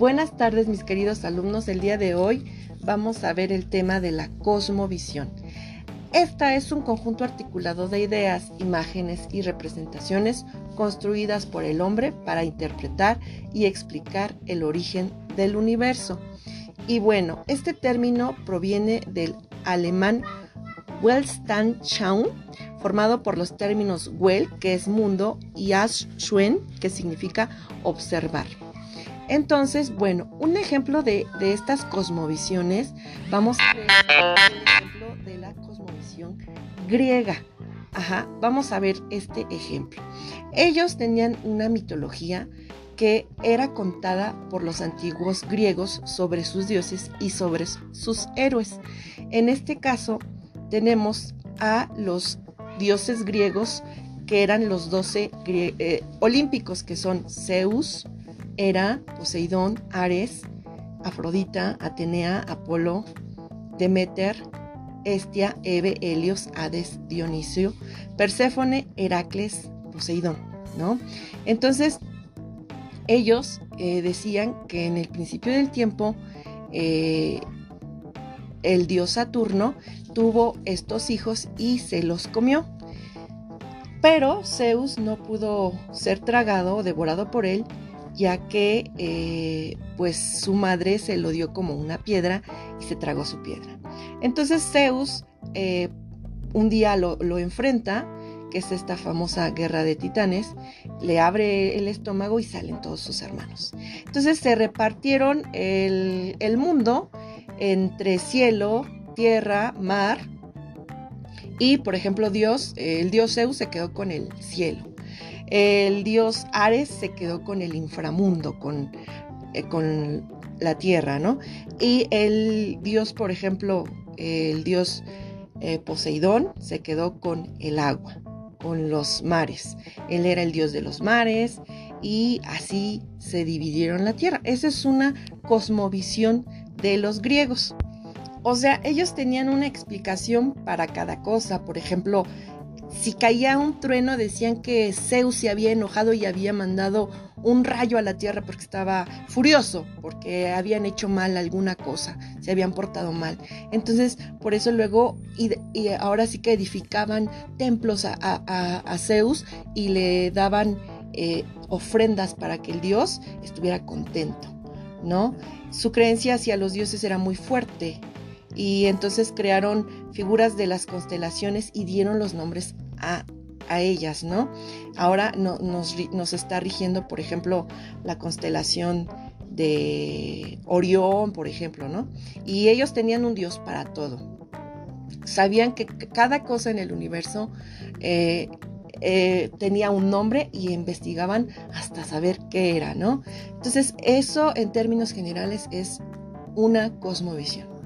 Buenas tardes mis queridos alumnos, el día de hoy vamos a ver el tema de la cosmovisión. Esta es un conjunto articulado de ideas, imágenes y representaciones construidas por el hombre para interpretar y explicar el origen del universo. Y bueno, este término proviene del alemán Weltanschauung, formado por los términos Well, que es mundo, y Aschwen, que significa observar. Entonces, bueno, un ejemplo de, estas cosmovisiones, vamos a ver el ejemplo de la cosmovisión griega. Ajá, vamos a ver este ejemplo. Ellos tenían una mitología que era contada por los antiguos griegos sobre sus dioses y sobre sus héroes. En este caso, tenemos a los dioses griegos que eran los doce eh, olímpicos, que son Zeus, era Poseidón, Ares, Afrodita, Atenea, Apolo, Demeter, Estia, Eve, Helios, Hades, Dionisio, Perséfone, Heracles, Poseidón, ¿no? Entonces, ellos eh, decían que en el principio del tiempo eh, el dios Saturno tuvo estos hijos y se los comió. Pero Zeus no pudo ser tragado o devorado por él ya que eh, pues su madre se lo dio como una piedra y se tragó su piedra. Entonces Zeus eh, un día lo, enfrenta, que es esta famosa guerra de titanes, le abre el estómago y salen todos sus hermanos. Entonces se repartieron el, el mundo entre cielo, tierra, mar, y por ejemplo Dios, el dios Zeus se quedó con el cielo. El dios Ares se quedó con el inframundo, con, eh, con la tierra, ¿no? Y el dios, por ejemplo, el dios eh, Poseidón se quedó con el agua, con los mares. Él era el dios de los mares y así se dividieron la tierra. Esa es una cosmovisión de los griegos. O sea, ellos tenían una explicación para cada cosa. Por ejemplo, si caía un trueno decían que Zeus se había enojado y había mandado un rayo a la tierra porque estaba furioso, porque habían hecho mal alguna cosa, se habían portado mal. Entonces, por eso luego, y, ahora sí que edificaban templos a, Zeus y le daban eh, ofrendas para que el dios estuviera contento, ¿no? Su creencia hacia los dioses era muy fuerte y entonces crearon figuras de las constelaciones y dieron los nombres a, ellas, ¿no? Ahora nos, nos, está rigiendo, por ejemplo, la constelación de Orión, por ejemplo, ¿no? Y ellos tenían un dios para todo. Sabían que cada cosa en el universo eh, eh, tenía un nombre y investigaban hasta saber qué era, ¿no? Entonces, eso en términos generales es una cosmovisión.